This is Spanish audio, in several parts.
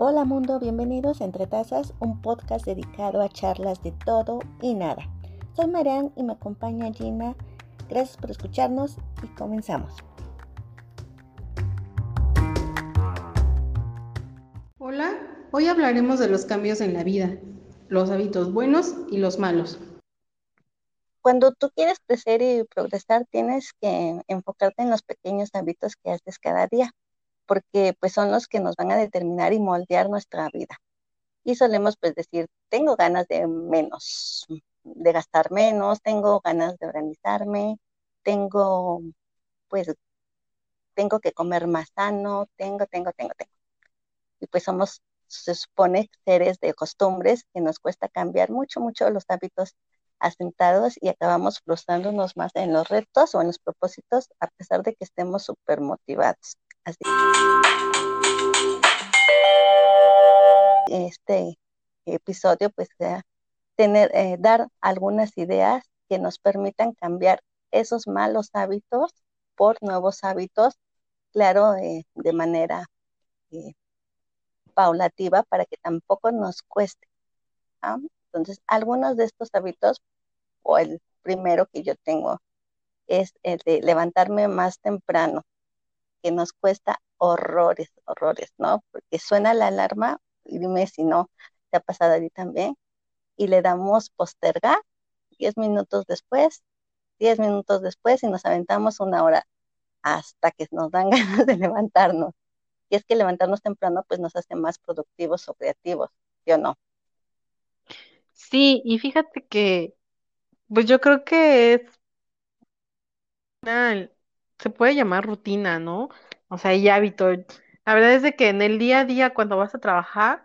Hola mundo, bienvenidos a Entre Tazas, un podcast dedicado a charlas de todo y nada. Soy Marian y me acompaña Gina. Gracias por escucharnos y comenzamos. Hola, hoy hablaremos de los cambios en la vida, los hábitos buenos y los malos. Cuando tú quieres crecer y progresar, tienes que enfocarte en los pequeños hábitos que haces cada día porque pues son los que nos van a determinar y moldear nuestra vida. Y solemos pues decir, tengo ganas de menos, de gastar menos, tengo ganas de organizarme, tengo pues tengo que comer más sano, tengo, tengo, tengo, tengo. Y pues somos, se supone, seres de costumbres que nos cuesta cambiar mucho, mucho los hábitos asentados y acabamos frustrándonos más en los retos o en los propósitos a pesar de que estemos súper motivados. Este episodio, pues, tener, eh, dar algunas ideas que nos permitan cambiar esos malos hábitos por nuevos hábitos, claro, de manera eh, paulativa para que tampoco nos cueste. Entonces, algunos de estos hábitos, o el primero que yo tengo, es el de levantarme más temprano que nos cuesta horrores, horrores, ¿no? Porque suena la alarma, y dime si no te ha pasado a ti también, y le damos postergar, 10 minutos después, 10 minutos después, y nos aventamos una hora hasta que nos dan ganas de levantarnos. Y es que levantarnos temprano, pues nos hace más productivos o creativos, ¿sí o no? Sí, y fíjate que, pues yo creo que es se puede llamar rutina, ¿no? O sea, y hábito. La verdad es de que en el día a día, cuando vas a trabajar,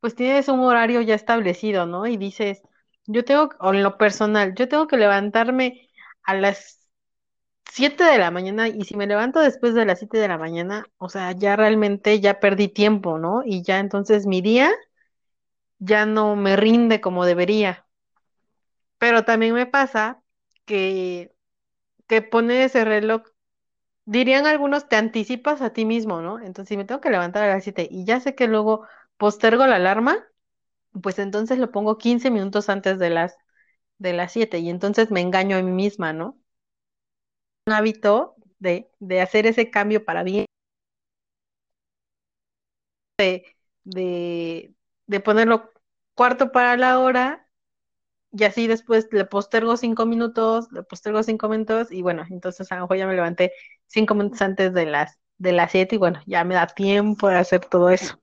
pues tienes un horario ya establecido, ¿no? Y dices, yo tengo, o en lo personal, yo tengo que levantarme a las 7 de la mañana y si me levanto después de las 7 de la mañana, o sea, ya realmente ya perdí tiempo, ¿no? Y ya entonces mi día ya no me rinde como debería. Pero también me pasa que, que pone ese reloj dirían algunos, te anticipas a ti mismo, ¿no? Entonces, si me tengo que levantar a las 7 y ya sé que luego postergo la alarma, pues entonces lo pongo 15 minutos antes de las de las 7 y entonces me engaño a mí misma, ¿no? Un hábito de, de hacer ese cambio para bien, de, de, de ponerlo cuarto para la hora y así después le postergo cinco minutos, le postergo cinco minutos y bueno, entonces a lo mejor ya me levanté cinco minutos antes de las de las siete y bueno, ya me da tiempo de hacer todo eso.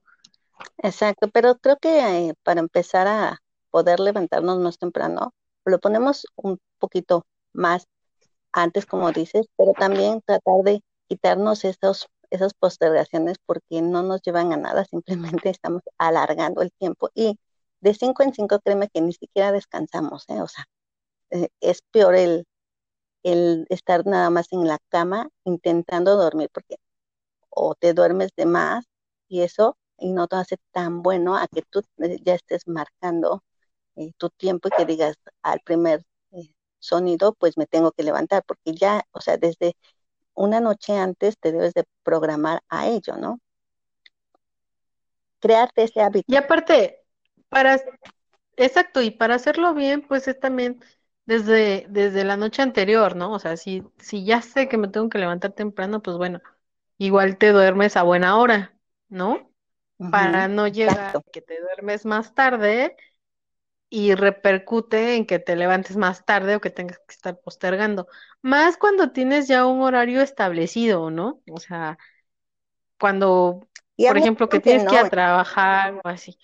Exacto, pero creo que eh, para empezar a poder levantarnos más temprano, lo ponemos un poquito más antes, como dices, pero también tratar de quitarnos esos, esas postergaciones porque no nos llevan a nada, simplemente estamos alargando el tiempo y de cinco en cinco, créeme que ni siquiera descansamos, ¿eh? O sea, eh, es peor el, el estar nada más en la cama intentando dormir, porque o te duermes de más y eso, y no te hace tan bueno a que tú eh, ya estés marcando eh, tu tiempo y que digas al primer sonido, pues me tengo que levantar, porque ya, o sea, desde una noche antes te debes de programar a ello, ¿no? Crearte ese hábito. Y aparte, para, exacto, y para hacerlo bien, pues es también desde, desde la noche anterior, ¿no? O sea, si, si ya sé que me tengo que levantar temprano, pues bueno, igual te duermes a buena hora, ¿no? Para no llegar a que te duermes más tarde y repercute en que te levantes más tarde o que tengas que estar postergando. Más cuando tienes ya un horario establecido, ¿no? O sea, cuando, por ejemplo, que tienes que ir a trabajar o así.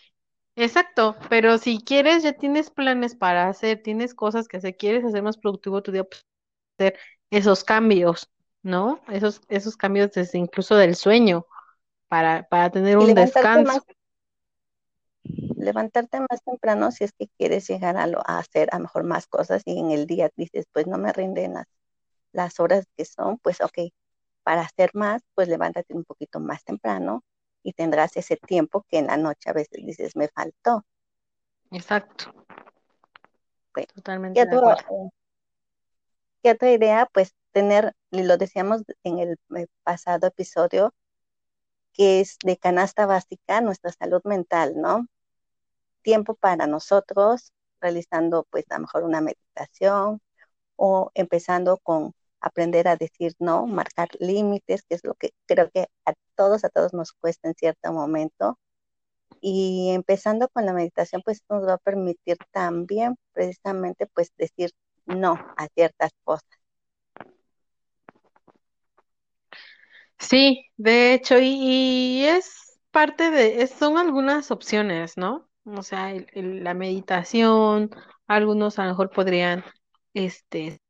Exacto, pero si quieres, ya tienes planes para hacer, tienes cosas que hacer, quieres hacer más productivo tu día, pues hacer esos cambios, ¿no? Esos, esos cambios desde incluso del sueño, para, para tener un descanso. levantarte más temprano si es que quieres llegar a, lo, a hacer a lo mejor más cosas y en el día dices, pues no me rinden las, las horas que son, pues ok, para hacer más, pues levántate un poquito más temprano y tendrás ese tiempo que en la noche a veces dices, me faltó. Exacto. Totalmente. ¿qué, ¿Qué otra idea? Pues tener, y lo decíamos en el pasado episodio, que es de canasta básica, nuestra salud mental, ¿no? Tiempo para nosotros, realizando pues a lo mejor una meditación o empezando con aprender a decir no, marcar límites, que es lo que creo que a todos, a todos nos cuesta en cierto momento. Y empezando con la meditación, pues nos va a permitir también precisamente pues decir no a ciertas cosas. Sí, de hecho, y, es parte de, son algunas opciones, ¿no? O sea, la meditación, algunos a lo mejor podrían, este,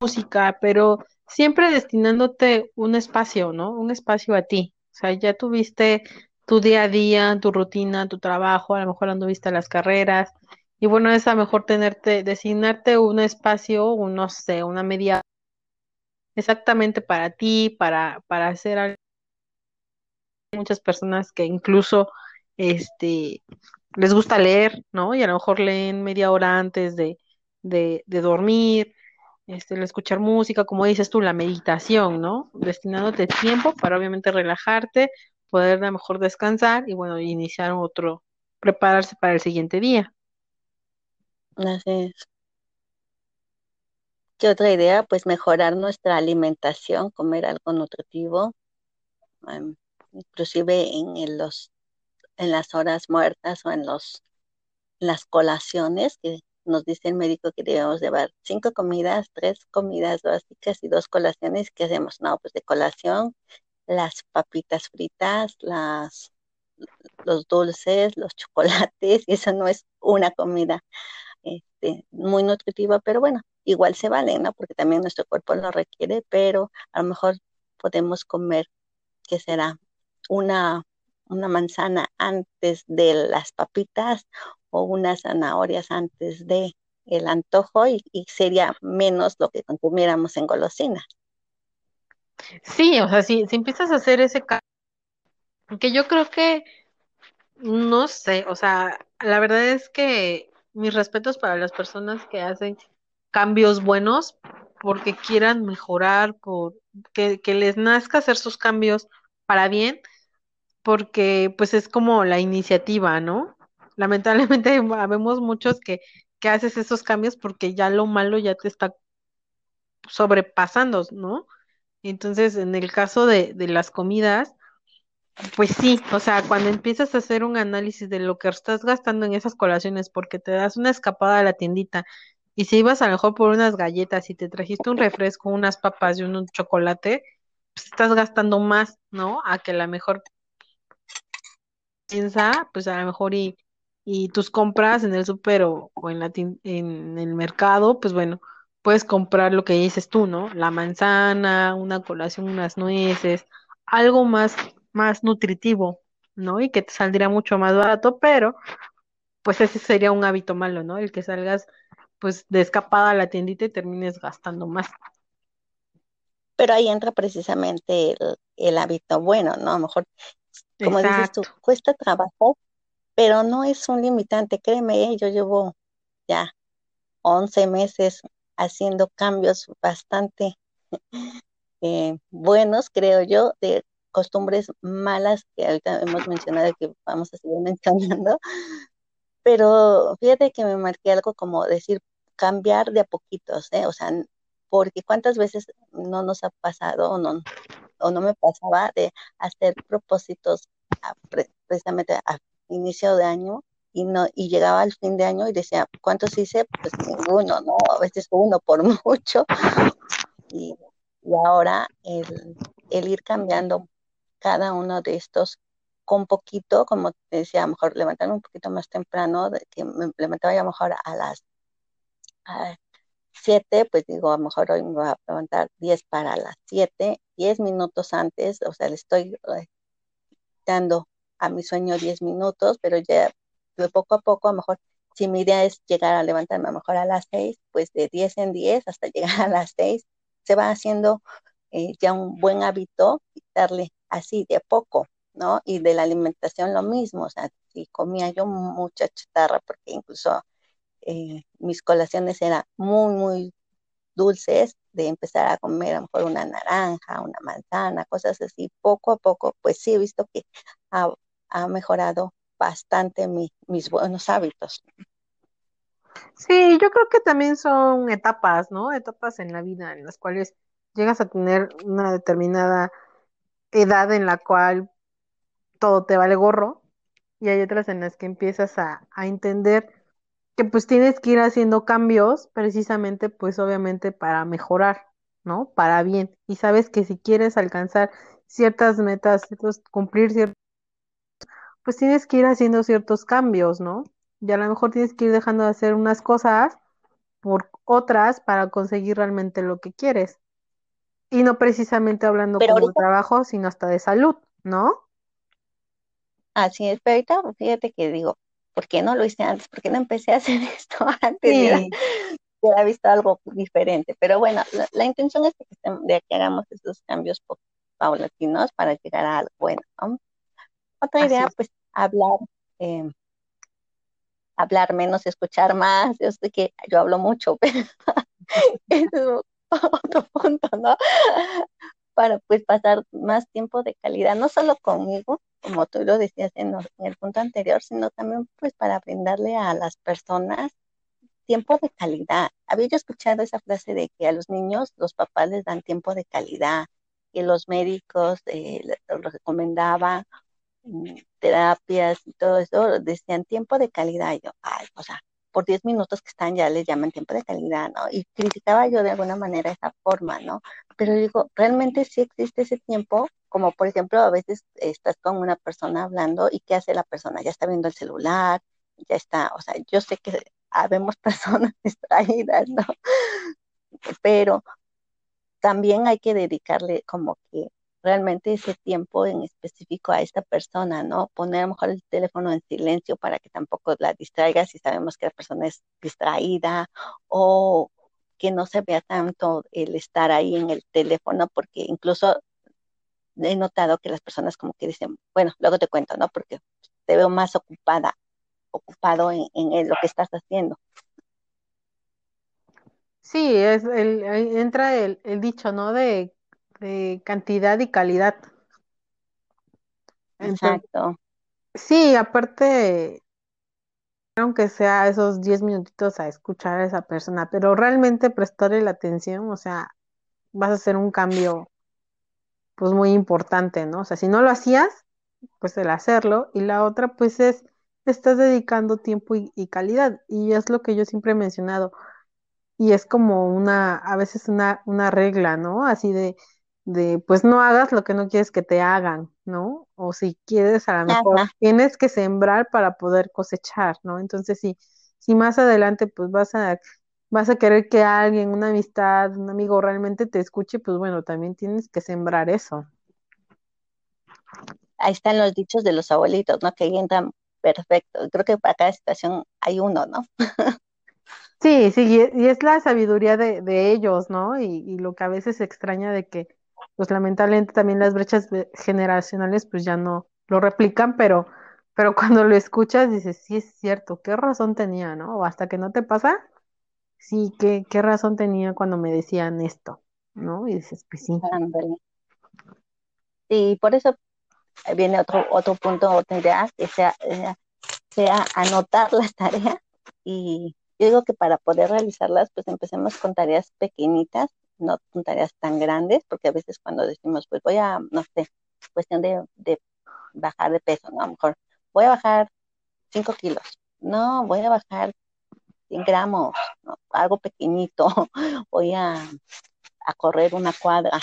música, pero siempre destinándote un espacio, ¿no? Un espacio a ti. O sea, ya tuviste tu día a día, tu rutina, tu trabajo, a lo mejor anduviste a las carreras, y bueno, es a lo mejor tenerte, designarte un espacio, un, no sé, una media exactamente para ti, para, para hacer algo. Muchas personas que incluso este les gusta leer, ¿no? Y a lo mejor leen media hora antes de, de, de dormir, este, el escuchar música, como dices tú, la meditación, ¿no? Destinándote tiempo para obviamente relajarte, poder a lo mejor descansar y bueno, iniciar otro, prepararse para el siguiente día. Así es. ¿Qué otra idea? Pues mejorar nuestra alimentación, comer algo nutritivo, em, inclusive en, los, en las horas muertas o en los, las colaciones, que nos dice el médico que debemos llevar cinco comidas, tres comidas básicas y dos colaciones. ¿Qué hacemos? No, pues de colación, las papitas fritas, las, los dulces, los chocolates, eso no es una comida este, muy nutritiva, pero bueno, igual se vale, ¿no? Porque también nuestro cuerpo lo requiere, pero a lo mejor podemos comer, ¿qué será? Una, una manzana antes de las papitas o unas zanahorias antes de el antojo y, sería menos lo que consumiéramos en golosinas. Sí, o sea, si, si empiezas a hacer ese cambio, que yo creo que, no sé, o sea, la verdad es que mis respetos para las personas que hacen cambios buenos porque quieran mejorar, por que, que les nazca hacer sus cambios para bien, porque pues es como la iniciativa, ¿no? Lamentablemente vemos muchos que, que haces esos cambios porque ya lo malo ya te está sobrepasando, ¿no? Entonces, en el caso de, de las comidas, pues sí, o sea, cuando empiezas a hacer un análisis de lo que estás gastando en esas colaciones, porque te das una escapada a la tiendita, y si ibas a lo mejor por unas galletas y te trajiste un refresco, unas papas y un chocolate, pues estás gastando más, ¿no? A que la mejor piensa, pues a lo mejor y, y tus compras en el súper o, en, la en el mercado, pues bueno, puedes comprar lo que dices tú, ¿no? La manzana, una colación, unas nueces, algo más más nutritivo, ¿no? Y que te saldría mucho más barato, pero pues ese sería un hábito malo, ¿no? El que salgas pues de escapada a la tiendita y termines gastando más. Pero ahí entra precisamente el, hábito bueno, ¿no? A lo mejor, como dices tú, cuesta trabajo, pero no es un limitante, créeme, ¿eh? yo llevo ya 11 meses haciendo cambios bastante eh, buenos, creo yo, de costumbres malas que ahorita hemos mencionado que vamos a seguir mencionando, pero fíjate que me marqué algo como decir cambiar de a poquitos, ¿eh? o sea, porque cuántas veces no nos ha pasado o no, o no me pasaba de hacer propósitos precisamente a inicio de año y no y llegaba al fin de año y decía, ¿cuántos hice? Pues ninguno, ¿no? A veces uno por mucho. Y, y ahora el, el, ir cambiando cada uno de estos con poquito, como te decía, a lo mejor levantarme un poquito más temprano, que me levantaba ya a lo mejor a las 7, pues digo, a lo mejor hoy me voy a levantar 10 para las 7, 10 minutos antes, o sea, le estoy eh, dando a mi sueño 10 minutos, pero ya de poco a poco, a lo mejor, si mi idea es llegar a levantarme a lo mejor a las 6, pues de 10 en 10 hasta llegar a las 6, se va haciendo eh, ya un buen hábito, darle así de poco, ¿no? Y de la alimentación lo mismo, o sea, si comía yo mucha chatarra, porque incluso eh, mis colaciones eran muy, muy dulces, de empezar a comer a lo mejor una naranja, una manzana, cosas así, poco a poco, pues sí he visto que ha mejorado bastante mi, mis buenos hábitos. Sí, yo creo que también son etapas, ¿no? Etapas en la vida en las cuales llegas a tener una determinada edad en la cual todo te vale gorro y hay otras en las que empiezas a, a entender que pues tienes que ir haciendo cambios precisamente pues obviamente para mejorar, ¿no? Para bien. Y sabes que si quieres alcanzar ciertas metas, cumplir ciertos, pues tienes que ir haciendo ciertos cambios, ¿no? Y a lo mejor tienes que ir dejando de hacer unas cosas por otras para conseguir realmente lo que quieres. Y no precisamente hablando Pero como de ahorita, trabajo, sino hasta de salud, ¿no? así es, pero ahorita fíjate que digo, ¿por qué no lo hice antes? ¿Por qué no empecé a hacer esto antes? Sí, hubiera visto algo diferente. Pero bueno, la, la intención es de que, de que hagamos esos cambios paulatinos para llegar a algo bueno, ¿no? Otra así idea, es. pues, hablar, eh, hablar menos, escuchar más. Yo sé que yo hablo mucho, pero ese es otro punto, ¿no? Para pues pasar más tiempo de calidad, no solo conmigo, como tú lo decías en, los- en el punto anterior, sino también pues para brindarle a las personas tiempo de calidad. Había yo escuchado esa frase de que a los niños los papás les dan tiempo de calidad, que los médicos eh, recomendaban terapias y todo eso, decían tiempo de calidad. Yo, ay, o sea, por 10 minutos que están ya les llaman tiempo de calidad, ¿no? Y criticaba yo de alguna manera esa forma, ¿no? Pero digo, realmente sí existe ese tiempo, como por ejemplo, a veces estás con una persona hablando y ¿qué hace la persona? Ya está viendo el celular, ya está, o sea, yo sé que habemos personas distraídas, ¿no? Pero también hay que dedicarle como que realmente ese tiempo en específico a esta persona, ¿no? Poner a lo mejor el teléfono en silencio para que tampoco la distraiga si sabemos que la persona es distraída o que no se vea tanto el estar ahí en el teléfono, porque incluso he notado que las personas como que dicen, bueno, luego te cuento, ¿no? Porque te veo más ocupada, ocupado en, en lo que estás haciendo. Sí, es el, entra el, el dicho, ¿no? De, de cantidad y calidad. Entonces, Exacto. sí, aparte, aunque sea esos 10 minutitos a escuchar a esa persona, pero realmente prestarle la atención, o sea, vas a hacer un cambio, pues muy importante, ¿no? O sea, si no lo hacías, pues el hacerlo, y la otra, pues es, estás dedicando tiempo y, y calidad, y es lo que yo siempre he mencionado. Y es como una, a veces una, una regla, ¿no? Así de, de, pues no hagas lo que no quieres que te hagan, ¿no? O si quieres, a lo mejor Ajá. tienes que sembrar para poder cosechar, ¿no? Entonces, si, si más adelante, pues vas a, vas a querer que alguien, una amistad, un amigo realmente te escuche, pues bueno, también tienes que sembrar eso. Ahí están los dichos de los abuelitos, ¿no? Que ahí entran perfecto. Creo que para cada situación hay uno, ¿no? Sí, sí, y es, y es la sabiduría de, de ellos, ¿no? Y, y lo que a veces se extraña de que, pues lamentablemente también las brechas generacionales, pues ya no lo replican, pero, pero cuando lo escuchas dices, sí es cierto, qué razón tenía, ¿no? O hasta que no te pasa, sí, qué, qué razón tenía cuando me decían esto, ¿no? Y dices, pues sí. Y por eso viene otro, otro punto, otra idea, que sea, eh, sea anotar las tareas. Y yo digo que para poder realizarlas, pues empecemos con tareas pequeñitas, no con tareas tan grandes, porque a veces cuando decimos, pues voy a, no sé, cuestión de, de bajar de peso, ¿no? A lo mejor voy a bajar 5 kilos. No, voy a bajar 100 gramos, algo pequeñito. Voy a, a correr una cuadra.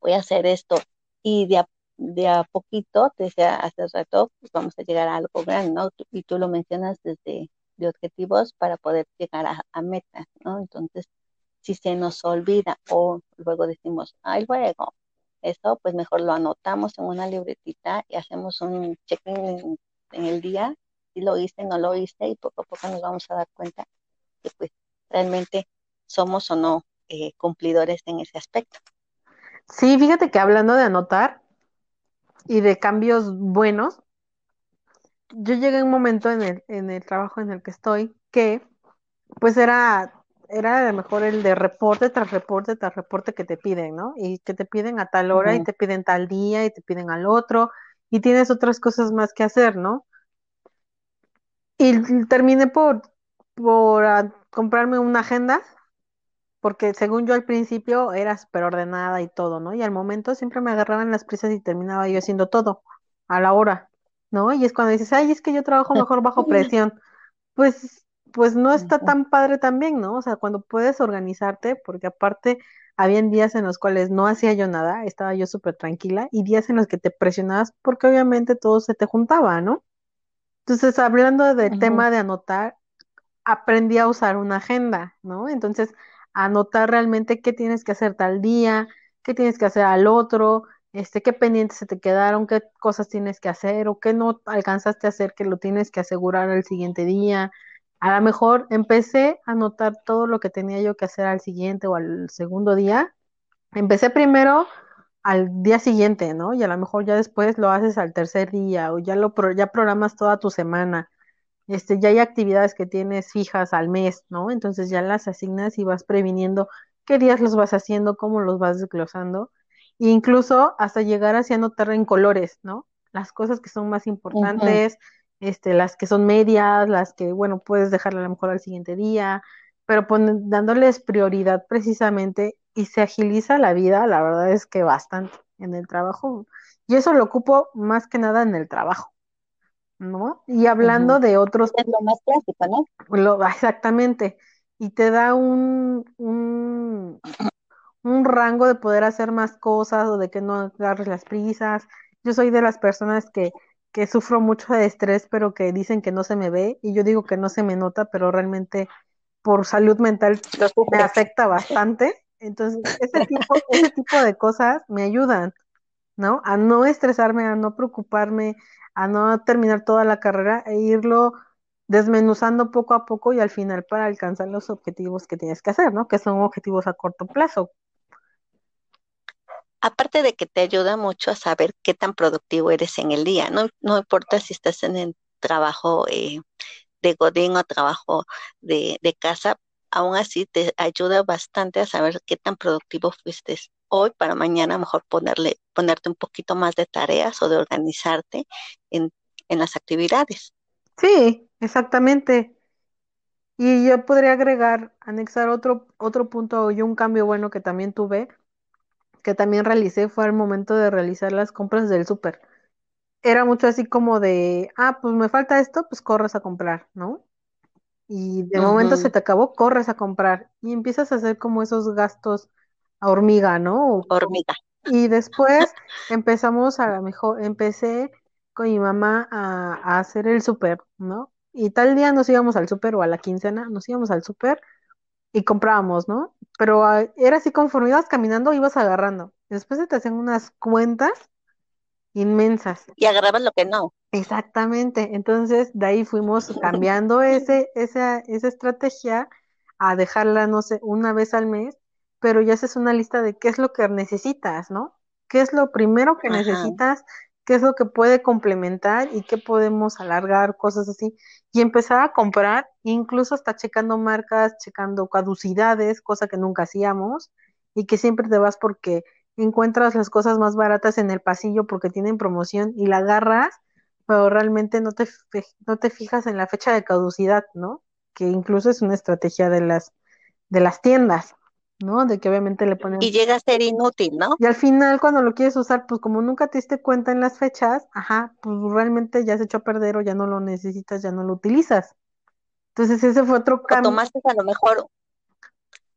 voy a hacer esto. Y de a, de a poquito, te decía hace rato, pues vamos a llegar a algo grande, ¿no? Y tú lo mencionas desde de objetivos para poder llegar a, a metas, ¿no? Entonces, si se nos olvida o luego decimos, ay, luego, eso, pues mejor lo anotamos en una libretita y hacemos un check-in en, en el día, si lo hice, no lo hice, y poco a poco nos vamos a dar cuenta que pues realmente somos o no eh, cumplidores en ese aspecto. Sí, fíjate que hablando de anotar y de cambios buenos, yo llegué a un momento en el, en el trabajo en el que estoy que pues era era a lo mejor el de reporte tras reporte tras reporte que te piden, ¿no? Y que te piden a tal hora y te piden tal día y te piden al otro y tienes otras cosas más que hacer, ¿no? Y terminé por, por ah, comprarme una agenda, porque según yo al principio era súper ordenada y todo, ¿no? Y al momento siempre me agarraban las prisas y terminaba yo haciendo todo a la hora, ¿no? Y es cuando dices, ay, es que yo trabajo mejor bajo presión. Pues, pues no está tan padre también, ¿no? O sea, cuando puedes organizarte, porque aparte habían días en los cuales no hacía yo nada, estaba yo súper tranquila, y días en los que te presionabas porque obviamente todo se te juntaba, ¿no? Entonces, hablando del tema de anotar, aprendí a usar una agenda, ¿no? Entonces, anotar realmente qué tienes que hacer tal día, qué tienes que hacer al otro, este, qué pendientes se te quedaron, qué cosas tienes que hacer o qué no alcanzaste a hacer que lo tienes que asegurar el siguiente día. A lo mejor empecé a anotar todo lo que tenía yo que hacer al siguiente o al segundo día. Empecé primero al día siguiente, ¿no? Y a lo mejor ya después lo haces al tercer día o ya lo ya programas toda tu semana. Este, ya hay actividades que tienes fijas al mes, ¿no? Entonces ya las asignas y vas previniendo qué días los vas haciendo, cómo los vas desglosando, e incluso hasta llegar hacia anotar en colores, ¿no? Las cosas que son más importantes, este, las que son medias, las que, bueno, puedes dejarla a lo mejor al siguiente día, pero dándoles prioridad precisamente y se agiliza la vida, la verdad es que bastante en el trabajo. Y eso lo ocupo más que nada en el trabajo, ¿no? Y hablando de otros... Es lo más clásico, ¿no? exactamente. Y te da un, un, un rango de poder hacer más cosas o de que no agarres las prisas. Yo soy de las personas que, que sufro mucho de estrés, pero que dicen que no se me ve, y yo digo que no se me nota, pero realmente por salud mental me afecta bastante. Entonces, ese tipo, ese tipo de cosas me ayudan, ¿no? A no estresarme, a no preocuparme, a no terminar toda la carrera e irlo desmenuzando poco a poco y al final para alcanzar los objetivos que tienes que hacer, ¿no? Que son objetivos a corto plazo. Aparte de que te ayuda mucho a saber qué tan productivo eres en el día, no, importa si estás en el trabajo eh, de Godín o trabajo de, de casa, aún así te ayuda bastante a saber qué tan productivo fuiste hoy para mañana mejor ponerle, ponerte un poquito más de tareas o de organizarte en, en las actividades. Sí, exactamente. Y yo podría agregar, anexar otro, otro punto y un cambio bueno que también tuve, que también realicé, fue al momento de realizar las compras del súper. Era mucho así como de, ah, pues me falta esto, pues corres a comprar, ¿no? y de momento se te acabó, corres a comprar y empiezas a hacer como esos gastos a hormiga, ¿no? Hormiga. Y después empezamos a lo mejor, empecé con mi mamá a, hacer el súper, ¿no? Y tal día nos íbamos al súper o a la quincena, nos íbamos al súper y comprábamos, ¿no? Pero ah, era así, conforme ibas caminando, ibas agarrando. Después se te hacían unas cuentas inmensas. Y agarrabas lo que no. Exactamente. Entonces, de ahí fuimos cambiando ese, esa, esa estrategia a dejarla, no sé, una vez al mes, pero ya haces una lista de qué es lo que necesitas, ¿no? ¿Qué es lo primero que necesitas? ¿Qué es lo que puede complementar y qué podemos alargar? Cosas así. Y empezar a comprar, incluso hasta checando marcas, checando caducidades, cosa que nunca hacíamos y que siempre te vas porque encuentras las cosas más baratas en el pasillo porque tienen promoción y la agarras, pero realmente no te, no te fijas en la fecha de caducidad, ¿no? Que incluso es una estrategia de las, de las tiendas, ¿no? De que obviamente le ponen... Y llega a ser inútil, ¿no? Y al final cuando lo quieres usar, pues como nunca te diste cuenta en las fechas, ajá, pues realmente ya se echó a perder o ya no lo necesitas, ya no lo utilizas. Entonces ese fue otro cambio. O tomaste a lo mejor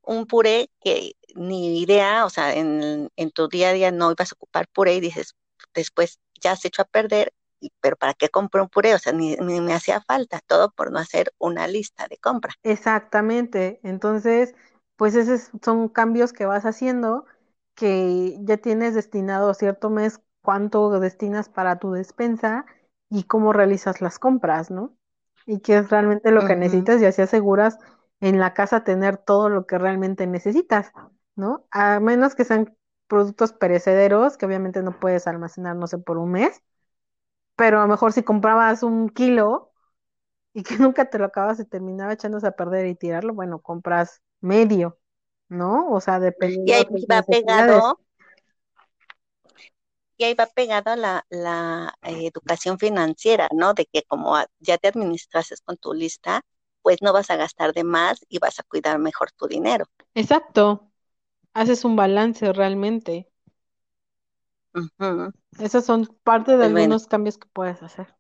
un puré que ni idea, o sea, en, tu día a día no ibas a ocupar puré y dices, después ya se echó a perder, pero ¿para qué compré un puré? O sea, ni, ni, me hacía falta, todo por no hacer una lista de compra. Exactamente, entonces, pues esos son cambios que vas haciendo que ya tienes destinado cierto mes cuánto destinas para tu despensa y cómo realizas las compras, ¿no? Y qué es realmente lo que necesitas y así aseguras en la casa tener todo lo que realmente necesitas, ¿no? A menos que sean productos perecederos, que obviamente no puedes almacenar, no sé, por un mes, pero a lo mejor si comprabas un kilo y que nunca te lo acabas y terminaba echándose a perder y tirarlo, bueno, compras medio, ¿no? O sea, Y dependiendo de ahí tus va pegado, y ahí va pegado la, la eh, educación financiera, ¿no? De que como ya te administrases con tu lista, pues no vas a gastar de más y vas a cuidar mejor tu dinero. Exacto, haces un balance realmente. Esos son parte de Pues bueno, algunos cambios que puedes hacer,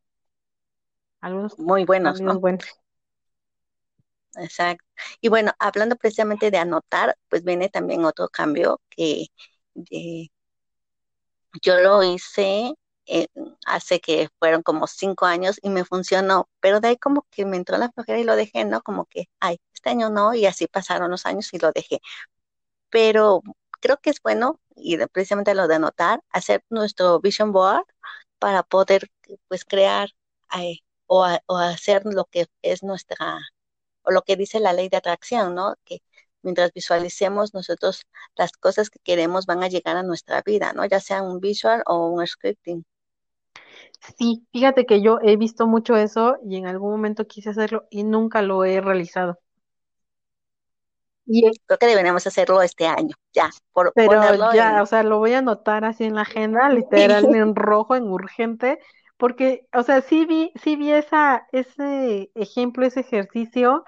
algunos muy buenos, cambios ¿no? buenos. Exacto. Y bueno, hablando precisamente de anotar, pues viene también otro cambio que eh, yo lo hice eh, hace que fueron como cinco años y me funcionó, pero de ahí como que me entró la flojera y lo dejé, ¿no? Como que, ay, este año no, y así pasaron los años y lo dejé. Pero creo que es bueno, y precisamente lo de anotar, hacer nuestro vision board para poder, pues, crear eh, o hacer lo que es nuestra o lo que dice la ley de atracción, ¿no? Que mientras visualicemos nosotros las cosas que queremos van a llegar a nuestra vida, ¿no? Ya sea un visual o un scripting. Sí, fíjate que yo he visto mucho eso y en algún momento quise hacerlo y nunca lo he realizado. Y, Creo que deberíamos hacerlo este año, ya, por pero ponerlo ya, o sea, lo voy a anotar así en la agenda, literal en rojo, en urgente, porque, o sea, sí vi, sí vi esa, ese ejemplo, ese ejercicio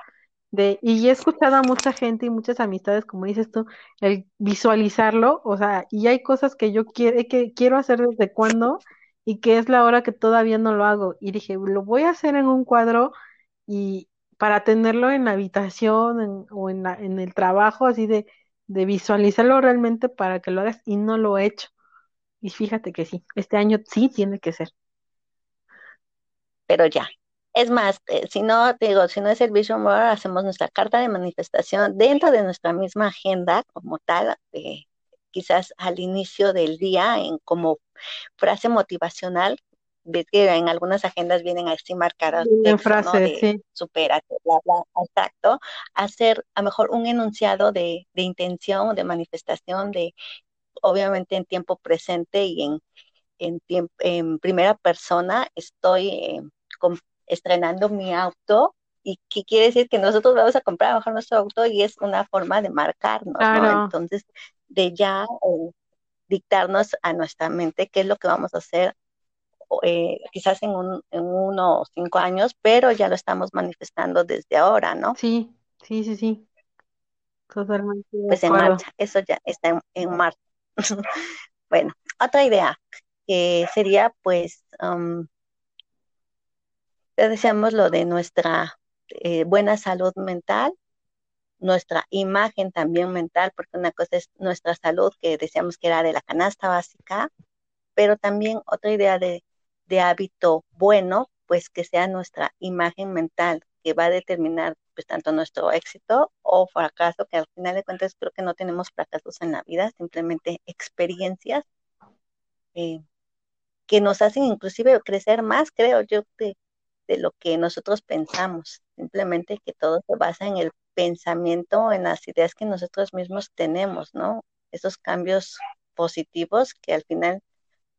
de, y he escuchado a mucha gente y muchas amistades, como dices tú, el visualizarlo, o sea, y hay cosas que yo quiero, que quiero hacer desde cuándo y que es la hora que todavía no lo hago. Y dije, lo voy a hacer en un cuadro y para tenerlo en la habitación en- o en la- en el trabajo, así de, de visualizarlo realmente para que lo hagas y no lo he hecho. Y fíjate que sí, este año sí tiene que ser. Pero ya. Es más, eh, si no, te digo, si no es el Vision Board, hacemos nuestra carta de manifestación dentro de nuestra misma agenda como tal, eh, quizás al inicio del día, en como frase motivacional, ves que en algunas agendas vienen así marcadas En frase, De sí, supérate, bla, bla, exacto. Hacer a lo mejor un enunciado de, de intención, de manifestación, de obviamente en tiempo presente y en en, en primera persona, estoy eh, con, estrenando mi auto y que quiere decir que nosotros vamos a comprar a mejor nuestro auto y es una forma de marcarnos, ¿no? Entonces, de ya eh, dictarnos a nuestra mente qué es lo que vamos a hacer, eh, quizás en, un, en uno o cinco años, pero ya lo estamos manifestando desde ahora, ¿no? sí, sí, sí, sí, totalmente Pues en marcha, eso ya está en, en marcha. bueno, otra idea que sería pues um, ya decíamos lo de nuestra eh, buena salud mental, nuestra imagen también mental, porque una cosa es nuestra salud, que decíamos que era de la canasta básica, pero también otra idea de, de hábito bueno, pues que sea nuestra imagen mental, que va a determinar pues tanto nuestro éxito o fracaso, que al final de cuentas creo que no tenemos fracasos en la vida, simplemente experiencias eh, que nos hacen inclusive crecer más, creo yo, de, de lo que nosotros pensamos. Simplemente que todo se basa en el pensamiento, en las ideas que nosotros mismos tenemos, ¿no? Esos cambios positivos que al final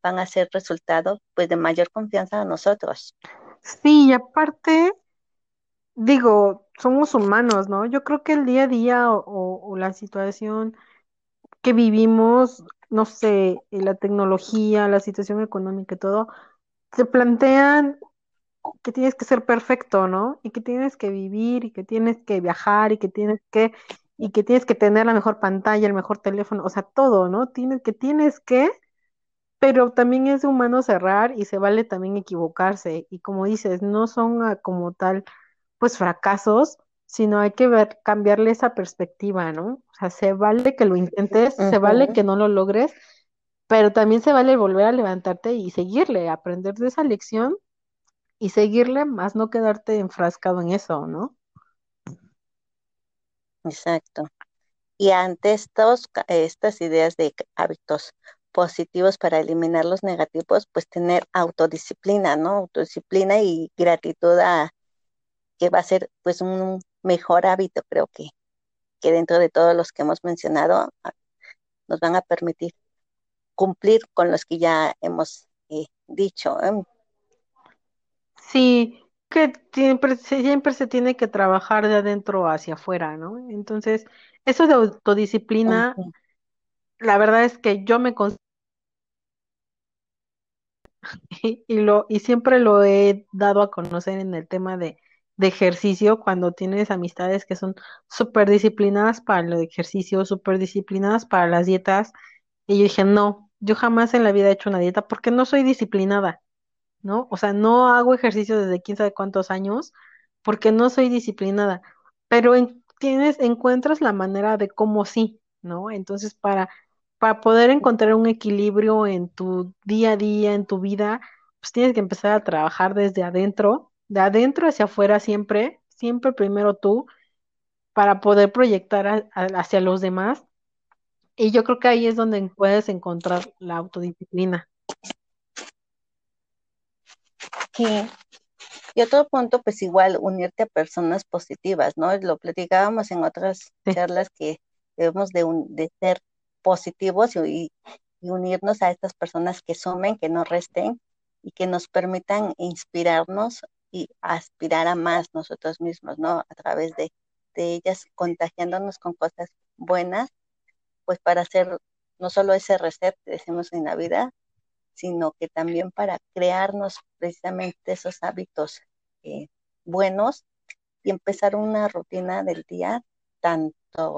van a ser resultado pues de mayor confianza a nosotros. Sí, y aparte, digo, somos humanos, ¿no? Yo creo que el día a día o, o- o la situación que vivimos, no sé, y la tecnología, la situación económica y todo, se plantean que tienes que ser perfecto, ¿no? Y que tienes que vivir y que tienes que viajar y que tienes que y que tienes que tener la mejor pantalla, el mejor teléfono, o sea, todo, ¿no? Tienes que tienes que, pero también es humano cerrar y se vale también equivocarse y como dices, no son ah, como tal pues fracasos, sino hay que ver cambiarle esa perspectiva, ¿no? O sea, se vale que lo intentes, Uh se vale que no lo logres, pero también se vale volver a levantarte y seguirle, aprender de esa lección y seguirle, más no quedarte enfrascado en eso, ¿no? Exacto. Y ante estos, estas ideas de hábitos positivos para eliminar los negativos, pues tener autodisciplina, ¿no? Autodisciplina y gratitud a que va a ser pues un mejor hábito, creo que, que dentro de todos los que hemos mencionado nos van a permitir cumplir con los que ya hemos eh, dicho. ¿eh? Sí, que siempre, siempre se tiene que trabajar de adentro hacia afuera, ¿no? Entonces, eso de autodisciplina, la verdad es que yo me considero Y, y lo, y siempre lo he dado a conocer en el tema de, de ejercicio, cuando tienes amistades que son súper disciplinadas para el ejercicio, súper disciplinadas para las dietas. Y yo dije, no, yo jamás en la vida he hecho una dieta porque no soy disciplinada. ¿no? O sea, no hago ejercicio desde quién sabe cuántos años porque no soy disciplinada, pero en- tienes, encuentras la manera de cómo sí, ¿no? Entonces, para, para poder encontrar un equilibrio en tu día a día, en tu vida, pues tienes que empezar a trabajar desde adentro, de adentro hacia afuera siempre, siempre primero tú, para poder proyectar a- a- hacia los demás. Y yo creo que ahí es donde puedes encontrar la autodisciplina. Sí, y otro punto, pues igual unirte a personas positivas, ¿no? Lo platicábamos en otras Sí, charlas que debemos de, un- de ser positivos y, y unirnos a estas personas que sumen, que no resten y que nos permitan inspirarnos y aspirar a más nosotros mismos, ¿no? A través de, ellas contagiándonos con cosas buenas, pues para hacer no solo ese reset que decimos en la vida, sino que también para crearnos precisamente esos hábitos eh, buenos y empezar una rutina del día, tanto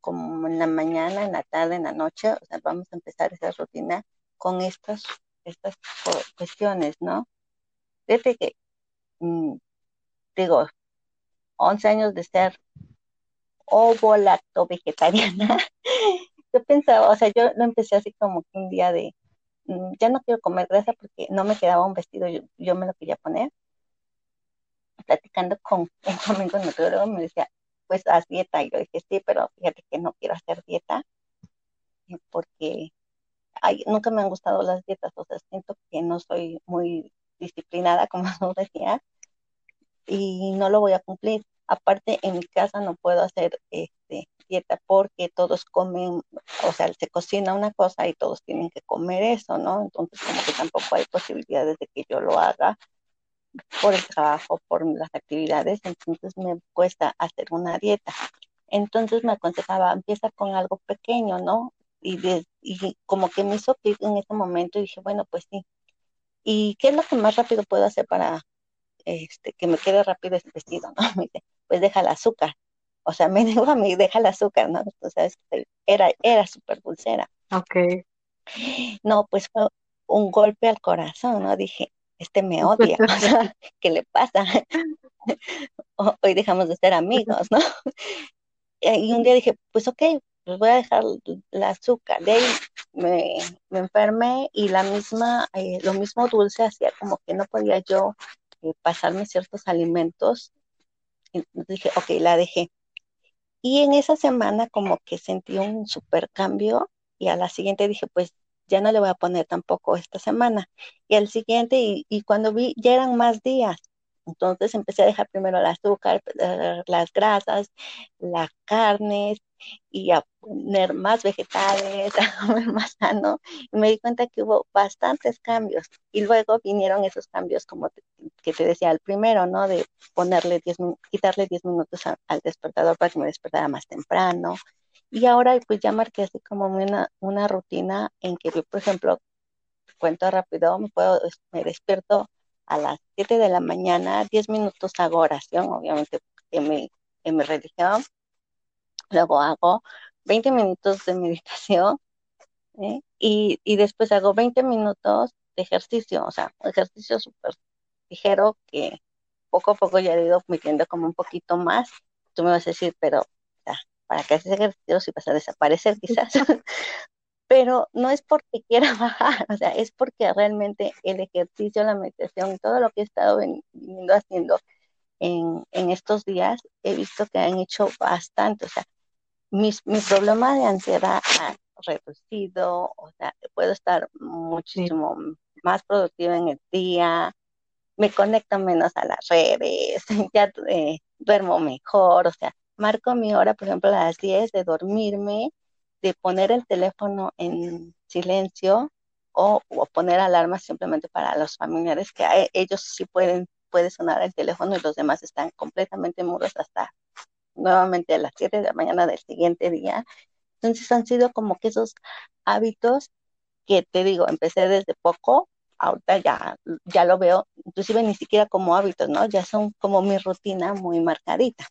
como en la mañana, en la tarde, en la noche, o sea, vamos a empezar esa rutina con estas, estas cuestiones, ¿no? Desde que, digo, 11 años de ser ovo lacto vegetariana, yo pensaba, o sea, yo lo empecé así como que un día de, mmm, ya no quiero comer grasa porque no me quedaba un vestido, yo, yo me lo quería poner, platicando con un amigo nutriólogo, me decía, pues haz dieta. Y yo dije, sí, pero fíjate que no quiero hacer dieta porque ay, nunca me han gustado las dietas, o sea, siento que no soy muy disciplinada, como tú decías, y no lo voy a cumplir. Aparte, en mi casa no puedo hacer este, dieta porque todos comen, o sea, se cocina una cosa y todos tienen que comer eso, ¿no? Entonces, como que tampoco hay posibilidades de que yo lo haga por el trabajo, por las actividades, entonces me cuesta hacer una dieta. Entonces me aconsejaba, empieza con algo pequeño, ¿no? Y, de, y como que me hizo clic en ese momento y dije, bueno, pues sí. ¿Y qué es lo que más rápido puedo hacer para este, que me quede rápido ese vestido, ¿no? Me dice, pues deja el azúcar. O sea, me dijo a mí, deja el azúcar, ¿no? Entonces, era, era súper dulcera. ok. No, pues fue un golpe al corazón, ¿no? Dije, este me odia, o sea, ¿qué le pasa? Hoy dejamos de ser amigos, ¿no? Y un día dije, pues ok, pues voy a dejar el azúcar. De ahí me, me enfermé y la misma, eh, lo mismo dulce hacía como que no podía yo eh, pasarme ciertos alimentos. Y dije, ok, la dejé. Y en esa semana como que sentí un super cambio y a la siguiente dije, pues ya no le voy a poner tampoco esta semana. Y al siguiente, y, cuando vi, ya eran más días. Entonces empecé a dejar primero el azúcar, las grasas, las carnes y a poner más vegetales, a comer más sano. Y me di cuenta que hubo bastantes cambios. Y luego vinieron esos cambios como que te decía al primero, ¿no? De ponerle 10, quitarle 10 minutos al despertador para que me despertara más temprano. Y ahora pues ya marqué así como una, una rutina en que yo, por ejemplo, cuento rápido, me, puedo, me despierto a las 7 de la mañana, 10 minutos hago oración, obviamente en mi, en mi religión, luego hago 20 minutos de meditación ¿eh? y, y, después hago 20 minutos de ejercicio, o sea, ejercicio súper ligero que poco a poco ya he ido metiendo como un poquito más. Tú me vas a decir, pero ¿para qué haces ejercicio si vas a desaparecer quizás? pero no es porque quiera bajar, o sea, es porque realmente el ejercicio, la meditación, todo lo que he estado viniendo haciendo en, en estos días, he visto que han hecho bastante, o sea, mis, mi problema de ansiedad ha reducido, o sea, puedo estar muchísimo más productiva en el día, me conecto menos a las redes, ya eh, duermo mejor, o sea, marco mi hora, por ejemplo, a las 10 de dormirme, de poner el teléfono en silencio o, o poner alarmas simplemente para los familiares que a, ellos sí pueden puede sonar el teléfono y los demás están completamente mudos hasta nuevamente a las 7 de la mañana del siguiente día. Entonces han sido como que esos hábitos que te digo, empecé desde poco, ahorita ya, ya lo veo, inclusive ni siquiera como hábitos, ¿no? Ya son como mi rutina muy marcadita.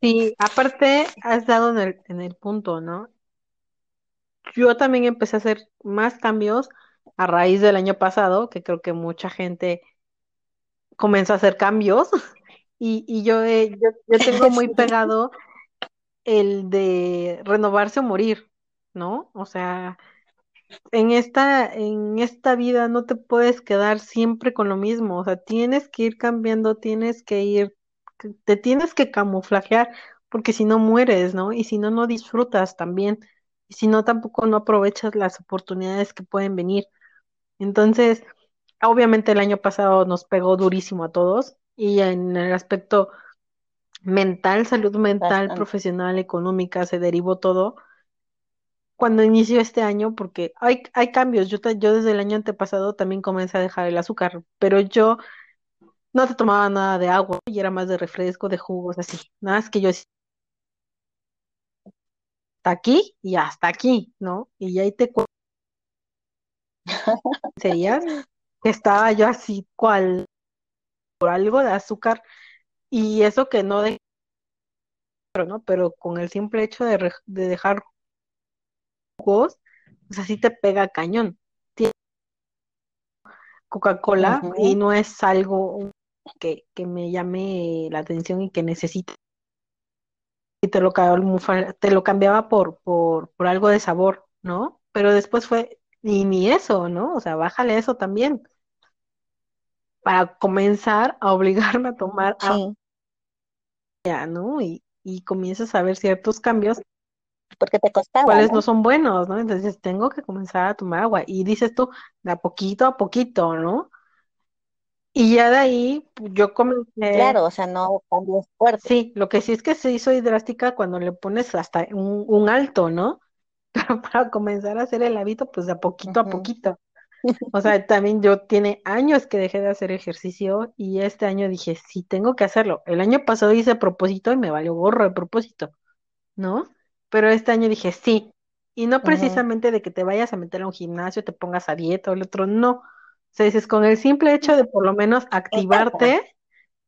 Sí, aparte has dado en el, en el punto, ¿no? Yo también empecé a hacer más cambios a raíz del año pasado, que creo que mucha gente comenzó a hacer cambios y, y yo, yo, yo tengo muy pegado el de renovarse o morir, ¿no? O sea, en esta, en esta vida no te puedes quedar siempre con lo mismo, o sea, tienes que ir cambiando, tienes que ir, te tienes que camuflajear, porque si no mueres, ¿no? Y si no, no disfrutas también, y si no, tampoco no aprovechas las oportunidades que pueden venir. Entonces, obviamente el año pasado nos pegó durísimo a todos, y en el aspecto mental, salud mental, profesional, económica, se derivó todo cuando inició este año, porque hay, hay cambios. Yo, yo desde el año antepasado también comencé a dejar el azúcar, pero yo no te tomaba nada de agua y era más de refresco, de jugos, así. Nada más que yo hasta aquí y hasta aquí, ¿no? Y ahí te serías que estaba yo así cual por algo de azúcar y eso que no de ¿no? Pero con el simple hecho de, de dejar jugos, pues así te pega cañón. Coca-Cola y no es algo que, que, me llame la atención y que necesite. Y te lo, te lo cambiaba por, por, por algo de sabor, ¿no? Pero después fue, y ni eso, ¿no? O sea, bájale eso también. Para comenzar a obligarme a tomar agua, ¿no? Y, y comienzas a ver ciertos cambios porque te costaba. Cuáles ¿no? son buenos, ¿no? Entonces tengo que comenzar a tomar agua. Y dices tú, de a poquito a poquito, ¿no? Y ya de ahí pues, yo comencé. Claro, o sea, no cambios fuertes. Sí, lo que sí es que sí soy drástica cuando le pones hasta un, alto, ¿no? Pero para comenzar a hacer el hábito, pues de a poquito a poquito. O sea, también yo tiene años que dejé de hacer ejercicio y este año dije, sí, tengo que hacerlo. El año pasado hice propósito y me valió gorro de propósito, ¿no? pero este año dije sí. Y no precisamente de que te vayas a meter a un gimnasio, te pongas a dieta o el otro, no. O sea, dices, con el simple hecho de por lo menos activarte,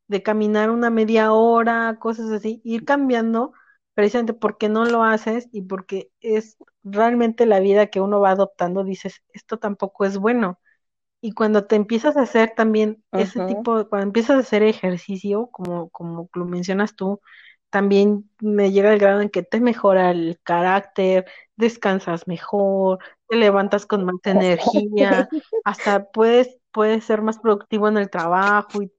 de caminar una media hora, cosas así, ir cambiando, precisamente porque no lo haces y porque es realmente la vida que uno va adoptando, dices, esto tampoco es bueno. Y cuando te empiezas a hacer también ese tipo, cuando empiezas a hacer ejercicio, como, como lo mencionas tú, también me llega el grado en que te mejora el carácter, descansas mejor, te levantas con más energía, hasta puedes, puedes ser más productivo en el trabajo. Y,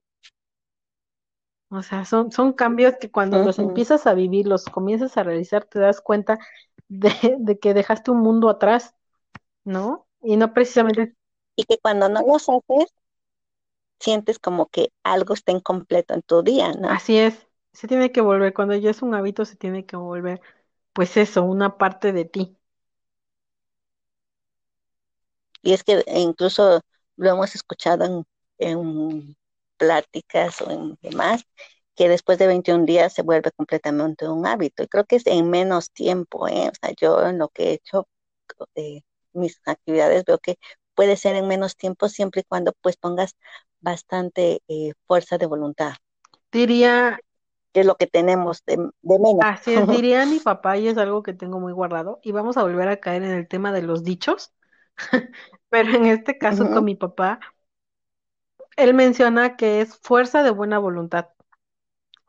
o sea, son, son cambios que cuando los empiezas a vivir, los comienzas a realizar, te das cuenta de, de que dejaste un mundo atrás, ¿no? Y no precisamente... Y que cuando no los haces, sientes como que algo está incompleto en tu día, ¿no? Así es se tiene que volver, cuando ya es un hábito, se tiene que volver, pues eso, una parte de ti. Y es que incluso lo hemos escuchado en, pláticas o en demás, que después de 21 días se vuelve completamente un hábito. Y creo que es en menos tiempo, ¿eh? O sea, yo en lo que he hecho, eh, mis actividades, veo que puede ser en menos tiempo siempre y cuando pues pongas bastante eh, fuerza de voluntad. Diría, que es lo que tenemos de, menos. Así es, diría mi papá, y es algo que tengo muy guardado, y vamos a volver a caer en el tema de los dichos, pero en este caso con mi papá, él menciona que es fuerza de buena voluntad.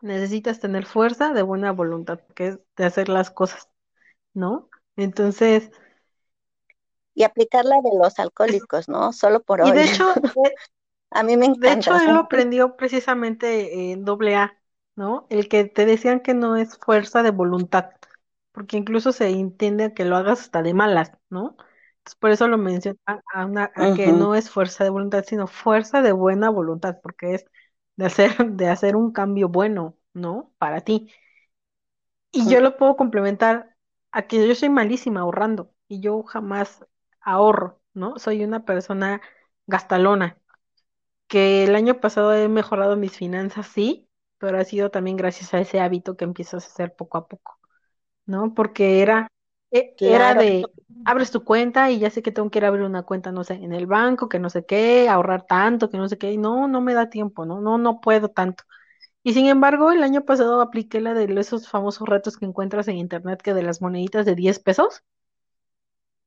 Necesitas tener fuerza de buena voluntad, que es de hacer las cosas, ¿no? Entonces... Y aplicarla de los alcohólicos, ¿no? Solo por hoy. Y de hecho, a mí me encanta. De hecho, él lo aprendió precisamente en doble A ¿no? El que te decían que no es fuerza de voluntad, porque incluso se entiende que lo hagas hasta de malas, ¿no? Por eso lo mencionan a, una, que no es fuerza de voluntad, sino fuerza de buena voluntad, porque es de hacer, de hacer un cambio bueno, ¿no? Para ti. Y yo lo puedo complementar a que yo soy malísima ahorrando y yo jamás ahorro, ¿no? Soy una persona gastalona. que el año pasado he mejorado mis finanzas, sí, pero ha sido también gracias a ese hábito que empiezas a hacer poco a poco, ¿no? Porque era, e- era de, abres tu cuenta y ya sé que tengo que ir a abrir una cuenta, no sé, en el banco, que no sé qué, ahorrar tanto, que no sé qué, y no, no me da tiempo, ¿no? No, no puedo tanto. Y sin embargo, el año pasado apliqué la de esos famosos retos que encuentras en internet, que de las moneditas de 10 pesos,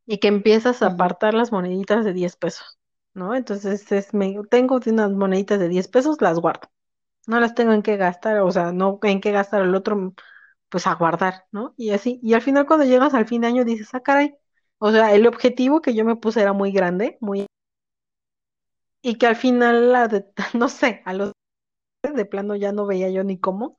y que empiezas a apartar las moneditas de 10 pesos, ¿no? Entonces, es, me, tengo unas moneditas de 10 pesos, las guardo. No las tengo en qué gastar, o sea, no en qué gastar el otro, pues a guardar, ¿no? Y así, y al final cuando llegas al fin de año dices, ah, caray, o sea, el objetivo que yo me puse era muy grande, muy, y que al final, la de, no sé, a los de plano ya no veía yo ni cómo,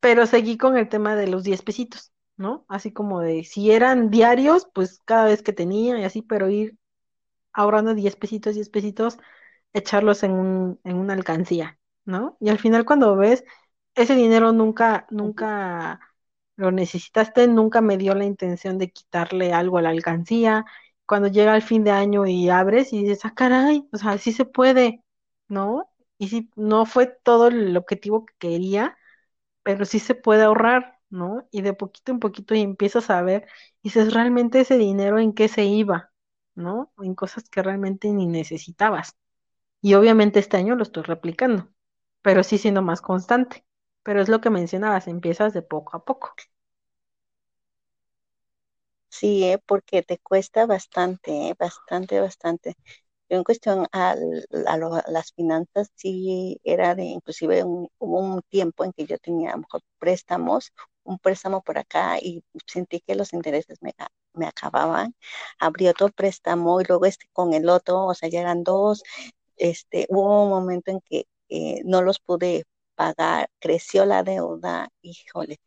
pero seguí con el tema de los 10 pesitos, ¿no? Así como de, si eran diarios, pues cada vez que tenía y así, pero ir ahorrando 10 pesitos, 10 pesitos, echarlos en un, en una alcancía, ¿no? Y al final cuando ves, ese dinero nunca, nunca lo necesitaste, nunca me dio la intención de quitarle algo a la alcancía. Cuando llega el fin de año y abres y dices, ah, caray, o sea, sí se puede, ¿no? Y sí, no fue todo el objetivo que quería, pero sí se puede ahorrar, ¿no? Y de poquito en poquito y empiezas a ver, y dices, realmente ese dinero en qué se iba, ¿no? En cosas que realmente ni necesitabas. Y obviamente este año lo estoy replicando, pero sí siendo más constante. Pero es lo que mencionabas, empiezas de poco a poco. Sí, eh, porque te cuesta bastante, eh, bastante, bastante. Yo en cuestión a, lo- las finanzas, sí era de, inclusive un- hubo un tiempo en que yo tenía mejor préstamos, un préstamo por acá y sentí que los intereses me, a- me acababan. Abrí otro préstamo y luego este con el otro, o sea, ya eran dos. Este, hubo un momento en que eh, no los pude pagar, creció la deuda, híjole,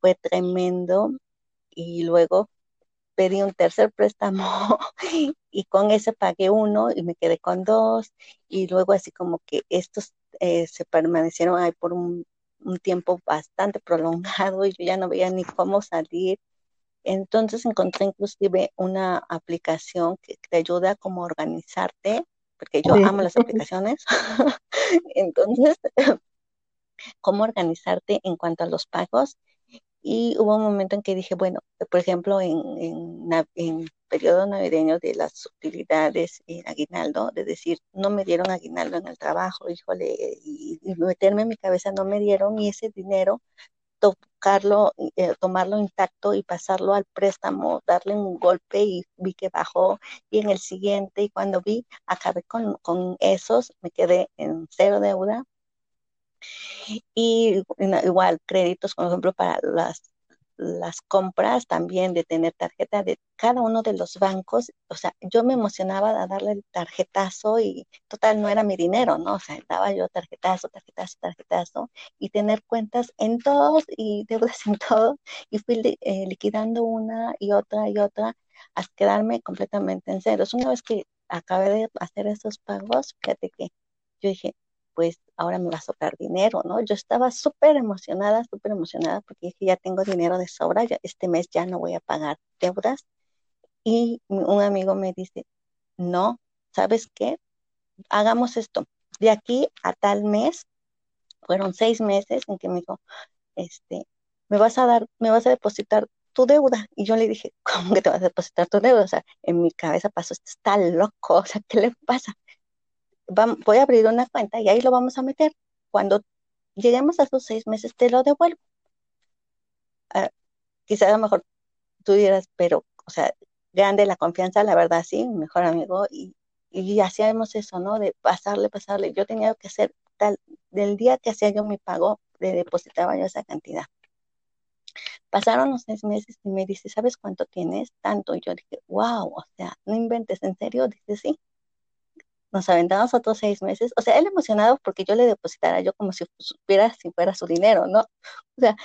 fue tremendo. Y luego pedí un tercer préstamo y con ese pagué uno y me quedé con dos y luego así como que estos eh, se permanecieron ahí por un, un, tiempo bastante prolongado y yo ya no veía ni cómo salir. Entonces encontré inclusive una aplicación que te ayuda como a organizarte, porque yo amo las aplicaciones. Entonces, cómo organizarte en cuanto a los pagos. Y hubo un momento en que dije, bueno, por ejemplo, en, en, en periodo navideño de las utilidades en aguinaldo, de decir, no me dieron aguinaldo en el trabajo, híjole, y, y meterme en mi cabeza, no me dieron y ese dinero, tocarlo, eh, tomarlo intacto y pasarlo al préstamo, darle un golpe y vi que bajó y en el siguiente y cuando vi, acabé con, con esos, me quedé en cero deuda y igual créditos, por ejemplo, para las, las compras también de tener tarjeta de cada uno de los bancos. O sea, yo me emocionaba de darle el tarjetazo y total no era mi dinero, ¿no? O sea, daba yo tarjetazo, tarjetazo, tarjetazo y tener cuentas en todos y deudas en todos y fui eh, liquidando una y otra y otra hasta quedarme completamente en ceros. Una vez que acabé de hacer esos pagos, fíjate que yo dije, pues ahora me va a sobrar dinero, ¿no? Yo estaba súper emocionada, súper emocionada porque dije, ya tengo dinero de sobra, ya este mes ya no voy a pagar deudas. Y un amigo me dice, no, ¿sabes qué? Hagamos esto. De aquí a tal mes, fueron seis meses en que me dijo, este, me vas a dar, me vas a depositar tu deuda. Y yo le dije, ¿cómo que te vas a depositar tu deuda? O sea, en mi cabeza pasó, está loco, o sea, ¿qué le pasa? Voy a abrir una cuenta y ahí lo vamos a meter. Cuando lleguemos a esos seis meses, te lo devuelvo. Uh, quizás a lo mejor tú dirás, pero, o sea, grande la confianza, la verdad, sí, mejor amigo, y, y hacíamos eso, ¿no? De pasarle, pasarle. Yo tenía que hacer tal, del día que hacía yo mi pago, le depositaba yo esa cantidad. Pasaron los seis meses y me dice, ¿sabes cuánto tienes? Tanto. Y yo dije, wow, o sea, no inventes, ¿en serio? Dice, sí nos aventamos otros seis meses, o sea, él emocionado porque yo le depositara yo como si supiera si fuera su dinero, ¿no? O sea,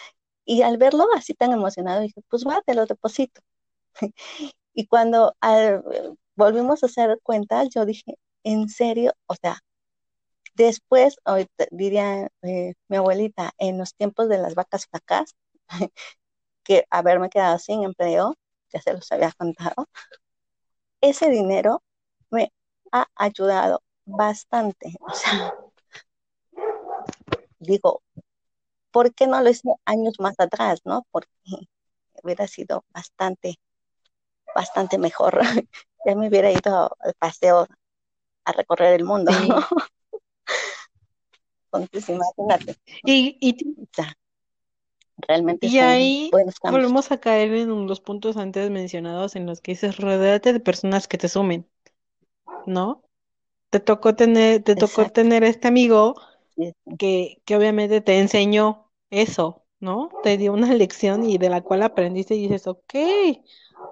y al verlo así tan emocionado, dije, pues va, te lo deposito. y cuando al, volvimos a hacer cuentas, yo dije, ¿en serio? O sea, después, ahorita, diría eh, mi abuelita, en los tiempos de las vacas flacas, que haberme quedado sin empleo, ya se los había contado, ese dinero me ha ayudado bastante. O sea, digo, ¿por qué no lo hice años más atrás, no? Porque hubiera sido bastante, bastante mejor. ya me hubiera ido al paseo a recorrer el mundo, ¿no? Entonces, imagínate. Y, y, realmente y ahí volvemos a caer en los puntos antes mencionados en los que dices, rodeate de personas que te sumen, ¿no? Te tocó tener, te tocó tener este amigo que, que obviamente te enseñó eso, ¿no? Te dio una lección y de la cual aprendiste y dices, ok,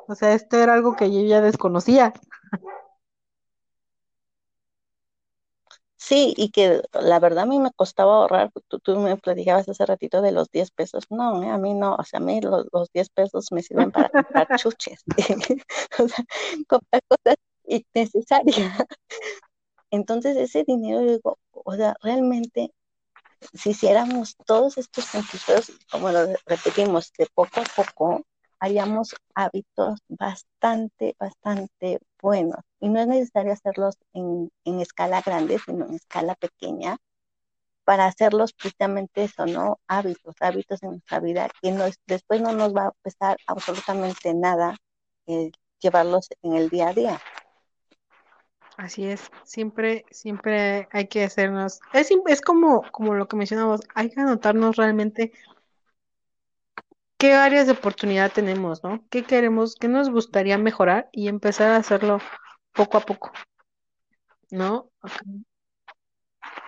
o sea, esto era algo que yo ya desconocía. Sí, y que la verdad a mí me costaba ahorrar, tú, tú me platicabas hace ratito de los 10 pesos, no, eh, a mí no, o sea, a mí los, 10 pesos me sirven para comprar chuches, o sea, comprar cosas innecesarias. Entonces ese dinero, digo, o sea, realmente, si hiciéramos todos estos sentidos, como lo repetimos, de poco a poco, haríamos hábitos bastante, bastante buenos. Y no es necesario hacerlos en, escala grande, sino en escala pequeña, para hacerlos precisamente eso, ¿no? Hábitos, hábitos en nuestra vida, que no, después no nos va a pesar absolutamente nada eh, llevarlos en el día a día. Así es, siempre, siempre hay que hacernos, es, es como, como lo que mencionamos, hay que anotarnos realmente qué áreas de oportunidad tenemos, ¿no? ¿Qué queremos, qué nos gustaría mejorar y empezar a hacerlo poco a poco, ¿no?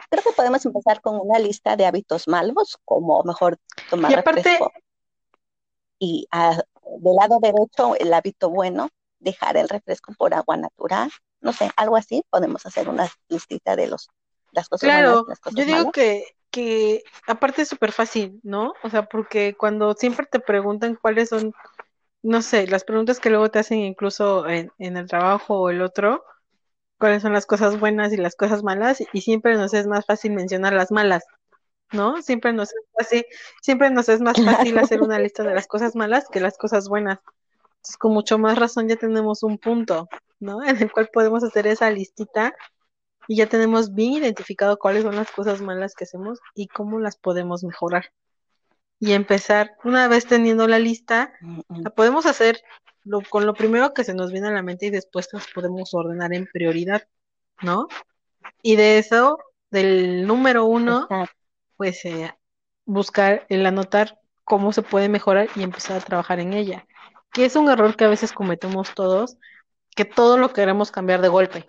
Creo que podemos empezar con una lista de hábitos malos, como mejor tomar y aparte, Y del lado derecho, el hábito bueno, dejar el refresco por agua natural. No sé, algo así, podemos hacer una listita de los las cosas claro, las cosas yo digo que que aparte es súper fácil, ¿no? O sea, porque cuando siempre te preguntan cuáles son, no sé, las preguntas que luego te hacen incluso en, en el trabajo o el otro, cuáles son las cosas buenas y las cosas malas, y siempre nos es más fácil mencionar las malas, ¿no? Siempre nos es fácil, siempre nos es más fácil hacer una lista de las cosas malas que las cosas buenas. Entonces, con mucho más razón ya tenemos un punto, ¿no? En el cual podemos hacer esa listita y ya tenemos bien identificado cuáles son las cosas malas que hacemos y cómo las podemos mejorar. Y empezar, una vez teniendo la lista, la podemos hacer lo, con lo primero que se nos viene a la mente y después las podemos ordenar en prioridad, ¿no? Y de eso, del número uno, pues eh, buscar el anotar cómo se puede mejorar y empezar a trabajar en ella. Que es un error que a veces cometemos todos, que todo lo queremos cambiar de golpe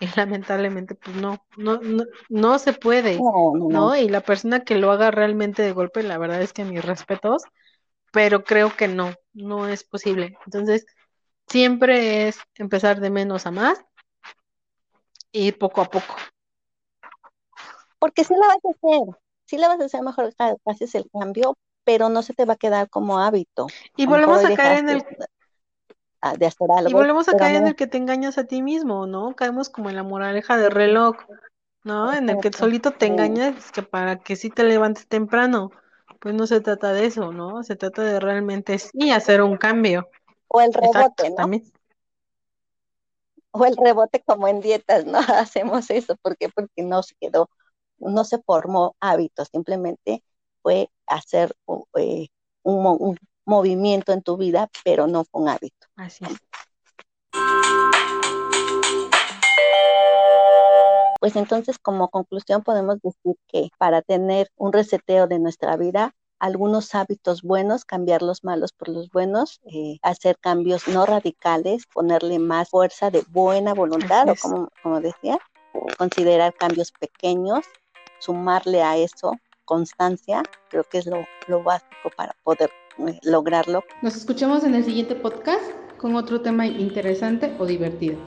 y lamentablemente pues no, no, no, no se puede, no, Y la persona que lo haga realmente de golpe, la verdad es que mis respetos, pero creo que no, no es posible. Entonces, siempre es empezar de menos a más y poco a poco. Porque si la vas a hacer, si la vas a hacer mejor, haces el cambio, pero no se te va a quedar como hábito. Y volvemos a caer en el de hacer algo. Y volvemos a caer en el que te engañas a ti mismo, ¿no? Caemos como en la moraleja de reloj, ¿no? En el que solito te engañas que para que sí te levantes temprano. Pues no se trata de eso, ¿no? Se trata de realmente sí hacer un cambio. O el rebote, ¿no? También. O el rebote como en dietas, ¿no? Hacemos eso, ¿por qué? Porque no se quedó, no se formó hábito, simplemente fue hacer eh, un, un, movimiento en tu vida, pero no con hábito. Así es. Pues entonces, como conclusión, podemos decir que para tener un reseteo de nuestra vida, algunos hábitos buenos, cambiar los malos por los buenos, eh, hacer cambios no radicales, ponerle más fuerza de buena voluntad, o como, como decía, considerar cambios pequeños, sumarle a eso constancia, creo que es lo, lo básico para poder lograrlo. Nos escuchamos en el siguiente podcast con otro tema interesante o divertido.